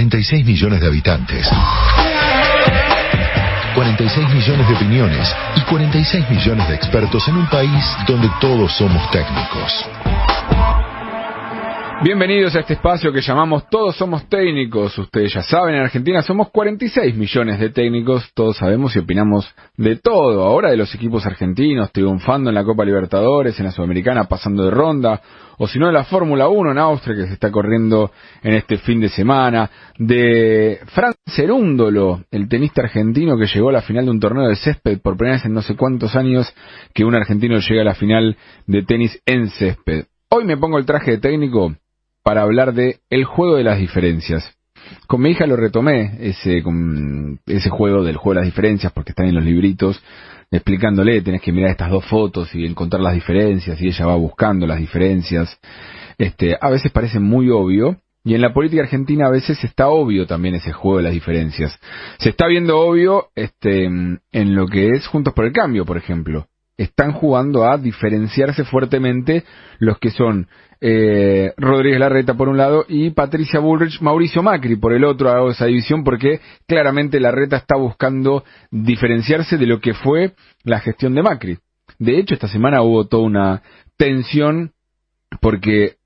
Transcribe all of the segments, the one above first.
46 millones de habitantes. 46 millones de opiniones y 46 millones de expertos en un país donde todos somos técnicos. Bienvenidos a este espacio que llamamos Todos somos técnicos. Ustedes ya saben, en Argentina somos 46 millones de técnicos, todos sabemos y opinamos de todo. Ahora de los equipos argentinos triunfando en la Copa Libertadores, en la Sudamericana pasando de ronda, o si no de la Fórmula 1 en Austria que se está corriendo en este fin de semana, de Fran Cerúndolo, el tenista argentino que llegó a la final de un torneo de césped por primera vez en no sé cuántos años que un argentino llega a la final de tenis en césped. Hoy me pongo el traje de técnico para hablar de el juego de las diferencias. Con mi hija lo retomé, ese, ese juego del juego de las diferencias, porque están en los libritos, explicándole, tenés que mirar estas dos fotos y encontrar las diferencias, y ella va buscando las diferencias. Este, a veces parece muy obvio, y en la política argentina a veces está obvio también ese juego de las diferencias. Se está viendo obvio este, en lo que es Juntos por el Cambio, por ejemplo. Están jugando a diferenciarse fuertemente los que son eh, Rodríguez Larreta por un lado y Patricia Bullrich, Mauricio Macri por el otro, hago esa división porque claramente Larreta está buscando diferenciarse de lo que fue la gestión de Macri. De hecho, esta semana hubo toda una tensión porque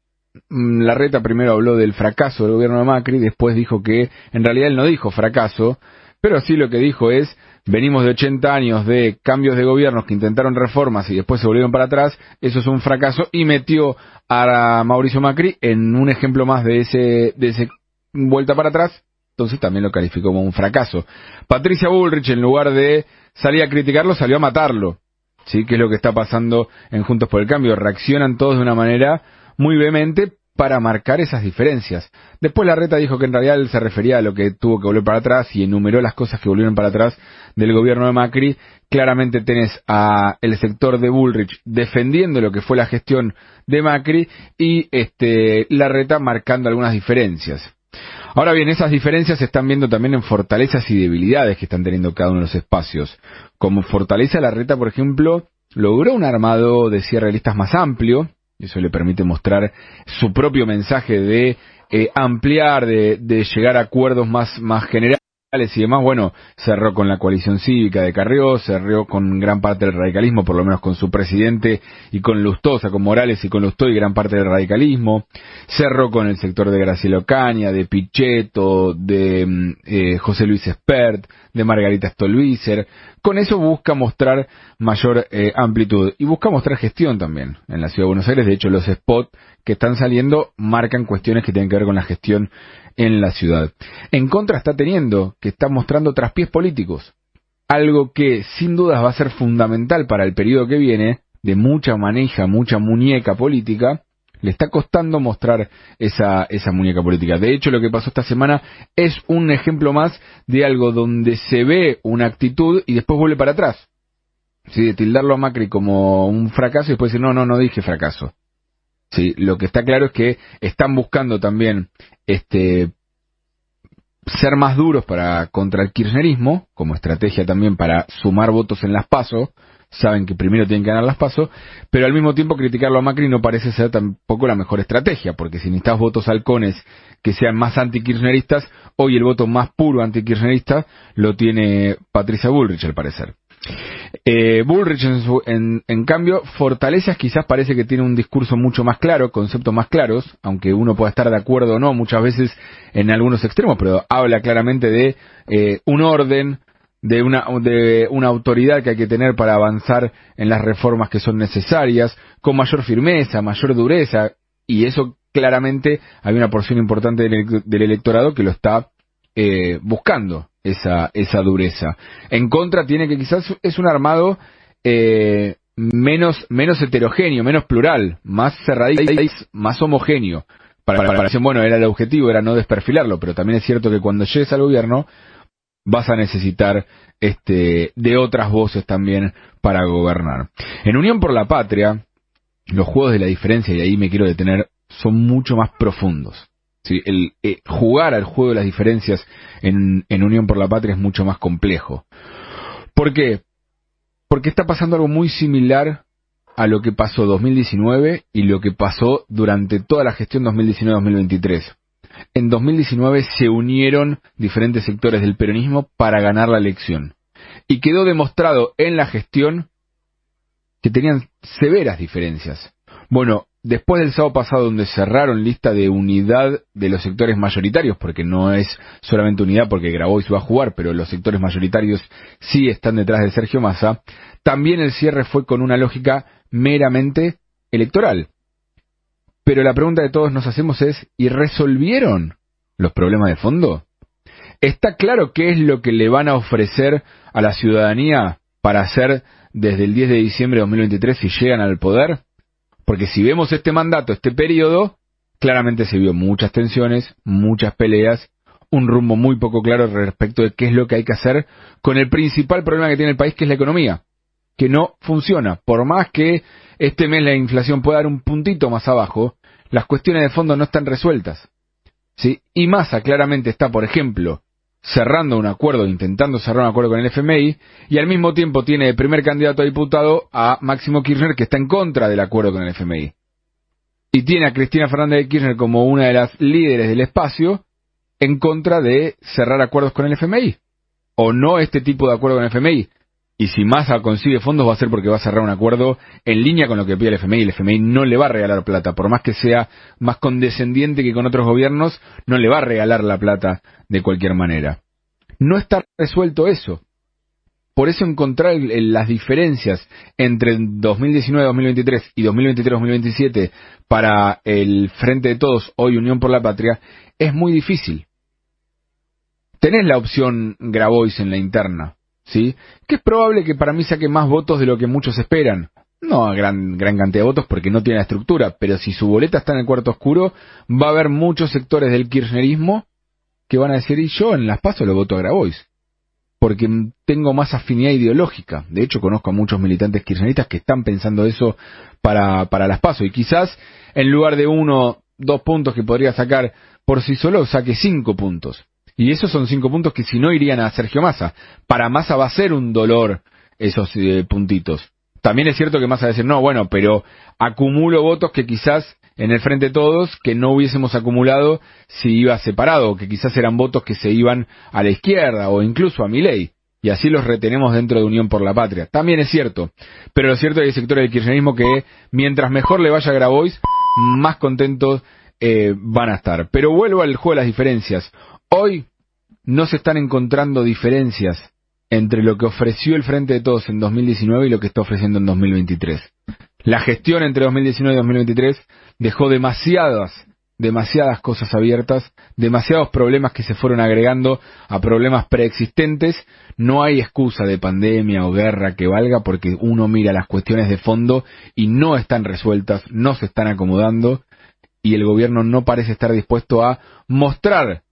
mm, Larreta primero habló del fracaso del gobierno de Macri, después dijo que en realidad él no dijo fracaso, pero sí lo que dijo es venimos de 80 años de cambios de gobiernos que intentaron reformas y después se volvieron para atrás, eso es un fracaso y metió a Mauricio Macri en un ejemplo más de ese, de ese vuelta para atrás, entonces también lo calificó como un fracaso. Patricia Bullrich, en lugar de salir a criticarlo, salió a matarlo. ¿Sí? Que es lo que está pasando en Juntos por el Cambio. Reaccionan todos de una manera muy vehemente para marcar esas diferencias. Después la reta dijo que en realidad él se refería a lo que tuvo que volver para atrás y enumeró las cosas que volvieron para atrás del gobierno de Macri. Claramente tenés a el sector de Bullrich defendiendo lo que fue la gestión de Macri y este la reta marcando algunas diferencias. Ahora bien, esas diferencias se están viendo también en fortalezas y debilidades que están teniendo cada uno de los espacios. Como fortaleza la reta, por ejemplo, logró un armado de cierrelistas más amplio, eso le permite mostrar su propio mensaje de eh, ampliar, de, de, llegar a acuerdos más, más generales y demás, bueno, cerró con la coalición cívica de Carrió, cerró con gran parte del radicalismo, por lo menos con su presidente y con Lustosa, con Morales y con Lustó y gran parte del radicalismo, cerró con el sector de Graciela Ocaña, de Pichetto, de mm, eh, José Luis Espert, de Margarita Stolbizer, con eso busca mostrar mayor eh, amplitud y busca mostrar gestión también en la Ciudad de Buenos Aires, de hecho los spots que están saliendo marcan cuestiones que tienen que ver con la gestión en la ciudad. En contra está teniendo que está mostrando traspiés políticos, algo que sin dudas va a ser fundamental para el periodo que viene, de mucha maneja, mucha muñeca política, le está costando mostrar esa, esa muñeca política. De hecho, lo que pasó esta semana es un ejemplo más de algo donde se ve una actitud y después vuelve para atrás. ¿Sí? De tildarlo a Macri como un fracaso y después decir, no, no, no dije fracaso. ¿Sí? Lo que está claro es que están buscando también este ser más duros para contra el kirchnerismo, como estrategia también para sumar votos en las PASO, saben que primero tienen que ganar las PASO, pero al mismo tiempo criticarlo a Macri no parece ser tampoco la mejor estrategia, porque si necesitas votos halcones que sean más antikirchneristas, hoy el voto más puro antikirchnerista lo tiene Patricia Bullrich al parecer. Eh, Bullrich, en, en, cambio, Fortalezas quizás parece que tiene un discurso mucho más claro, conceptos más claros, aunque uno pueda estar de acuerdo o no muchas veces en algunos extremos, pero habla claramente de eh, un orden, de una, de una autoridad que hay que tener para avanzar en las reformas que son necesarias, con mayor firmeza, mayor dureza, y eso claramente hay una porción importante del, del electorado que lo está eh, buscando esa, esa dureza. En contra tiene que quizás es un armado eh, menos, menos heterogéneo, menos plural, más cerradito, más homogéneo. Para, para, bueno, era el objetivo, era no desperfilarlo, pero también es cierto que cuando llegues al gobierno vas a necesitar este, de otras voces también para gobernar. En Unión por la Patria, los juegos de la diferencia, y ahí me quiero detener, son mucho más profundos. ¿Sí? El, eh, jugar al juego de las diferencias en, en Unión por la Patria es mucho más complejo. ¿Por qué? Porque está pasando algo muy similar a lo que pasó 2019 y lo que pasó durante toda la gestión 2019-2023. en 2019 se unieron diferentes sectores del peronismo para ganar la elección. Y quedó demostrado en la gestión que tenían severas diferencias. Bueno, después del sábado pasado donde cerraron lista de unidad de los sectores mayoritarios, porque no es solamente unidad porque Grabois va a jugar, pero los sectores mayoritarios sí están detrás de Sergio Massa, también el cierre fue con una lógica meramente electoral. Pero la pregunta de todos nos hacemos es, ¿y resolvieron los problemas de fondo? ¿Está claro qué es lo que le van a ofrecer a la ciudadanía para hacer desde el 10 de diciembre de 2023 si llegan al poder? Porque si vemos este mandato, este periodo, claramente se vio muchas tensiones, muchas peleas, un rumbo muy poco claro respecto de qué es lo que hay que hacer con el principal problema que tiene el país, que es la economía, que no funciona. Por más que este mes la inflación pueda dar un puntito más abajo, las cuestiones de fondo no están resueltas. ¿sí? Y Massa claramente está, por ejemplo, cerrando un acuerdo, intentando cerrar un acuerdo con el FMI, y al mismo tiempo tiene de primer candidato a diputado a Máximo Kirchner, que está en contra del acuerdo con el FMI. Y tiene a Cristina Fernández de Kirchner como una de las líderes del espacio en contra de cerrar acuerdos con el FMI. O no este tipo de acuerdo con el FMI. Y si Massa consigue fondos va a ser porque va a cerrar un acuerdo en línea con lo que pide el FMI. El FMI no le va a regalar plata, por más que sea más condescendiente que con otros gobiernos, no le va a regalar la plata de cualquier manera. No está resuelto eso. Por eso encontrar las diferencias entre 2019-2023 y 2023-2027 para el Frente de Todos, hoy Unión por la Patria, es muy difícil. Tenés la opción Grabois en la interna, ¿sí? Que es probable que para mí saque más votos de lo que muchos esperan. No a gran, gran cantidad de votos porque no tiene la estructura, pero si su boleta está en el cuarto oscuro, va a haber muchos sectores del kirchnerismo que van a decir, y yo en las pasos lo voto a Grabois, porque tengo más afinidad ideológica. De hecho, conozco a muchos militantes kirchneristas que están pensando eso para, para las pasos, y quizás en lugar de uno, dos puntos que podría sacar por sí solo, saque cinco puntos. Y esos son cinco puntos que si no irían a Sergio Massa. Para Massa va a ser un dolor esos eh, puntitos. También es cierto que Massa va a decir, no, bueno, pero acumulo votos que quizás en el frente todos que no hubiésemos acumulado si iba separado, que quizás eran votos que se iban a la izquierda o incluso a mi ley. Y así los retenemos dentro de Unión por la Patria. También es cierto. Pero lo cierto es que hay sectores del kirchnerismo que mientras mejor le vaya a Grabois, más contentos eh, van a estar. Pero vuelvo al juego de las diferencias. Hoy no se están encontrando diferencias entre lo que ofreció el Frente de Todos en 2019 y lo que está ofreciendo en 2023. La gestión entre 2019 y 2023 dejó demasiadas, demasiadas cosas abiertas, demasiados problemas que se fueron agregando a problemas preexistentes. No hay excusa de pandemia o guerra que valga porque uno mira las cuestiones de fondo y no están resueltas, no se están acomodando y el gobierno no parece estar dispuesto a mostrar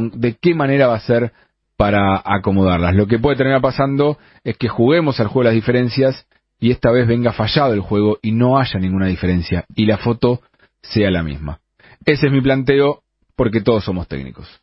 de qué manera va a ser para acomodarlas. Lo que puede terminar pasando es que juguemos al juego de las diferencias y esta vez venga fallado el juego y no haya ninguna diferencia y la foto sea la misma. Ese es mi planteo porque todos somos técnicos.